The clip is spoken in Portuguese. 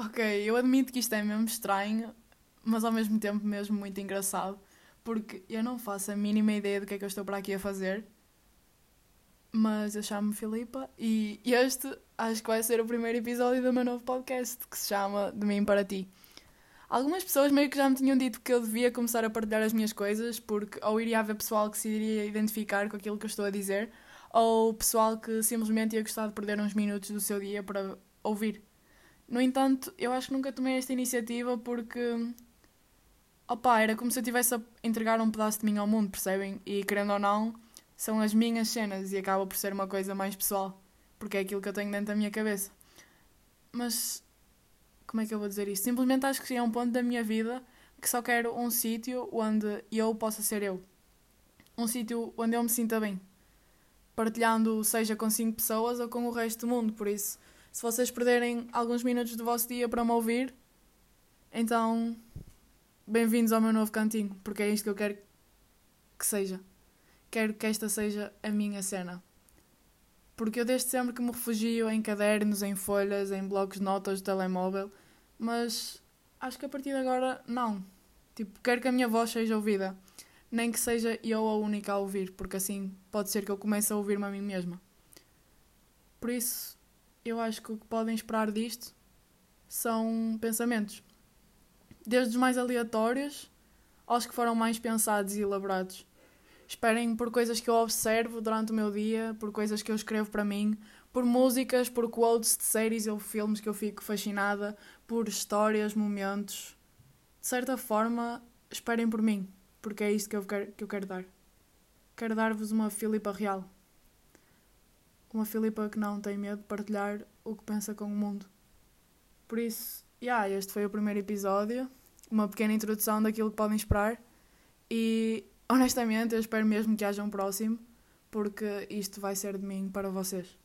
Ok, eu admito que isto é mesmo estranho, mas ao mesmo tempo mesmo muito engraçado, porque eu não faço a mínima ideia do que é que eu estou para aqui a fazer. Mas eu chamo-me Filipa e este acho que vai ser o primeiro episódio do meu novo podcast que se chama De Mim para Ti. Algumas pessoas meio que já me tinham dito que eu devia começar a partilhar as minhas coisas, porque ou iria haver pessoal que se iria identificar com aquilo que eu estou a dizer, ou pessoal que simplesmente ia gostar de perder uns minutos do seu dia para ouvir. No entanto, eu acho que nunca tomei esta iniciativa porque. Opa, era como se eu estivesse a entregar um pedaço de mim ao mundo, percebem? E querendo ou não, são as minhas cenas e acaba por ser uma coisa mais pessoal, porque é aquilo que eu tenho dentro da minha cabeça. Mas como é que eu vou dizer isto? Simplesmente acho que é um ponto da minha vida que só quero um sítio onde eu possa ser eu. Um sítio onde eu me sinta bem. Partilhando, seja com cinco pessoas ou com o resto do mundo. Por isso, se vocês perderem alguns minutos do vosso dia para me ouvir, então bem-vindos ao meu novo cantinho, porque é isto que eu quero que seja. Quero que esta seja a minha cena. Porque eu desde sempre que me refugio em cadernos, em folhas, em blocos de notas de telemóvel, mas acho que a partir de agora não. Tipo, quero que a minha voz seja ouvida. Nem que seja eu a única a ouvir, porque assim pode ser que eu comece a ouvir-me a mim mesma. Por isso, eu acho que o que podem esperar disto são pensamentos. Desde os mais aleatórios aos que foram mais pensados e elaborados. Esperem por coisas que eu observo durante o meu dia, por coisas que eu escrevo para mim, por músicas, por quotes de séries ou filmes que eu fico fascinada, por histórias, momentos. De certa forma, esperem por mim, porque é isto que eu quero, que eu quero dar. Quero dar-vos uma Filipa real. Uma Filipa que não tem medo de partilhar o que pensa com o mundo. Por isso, yeah, este foi o primeiro episódio, uma pequena introdução daquilo que podem esperar. E honestamente, eu espero mesmo que haja um próximo, porque isto vai ser de mim para vocês.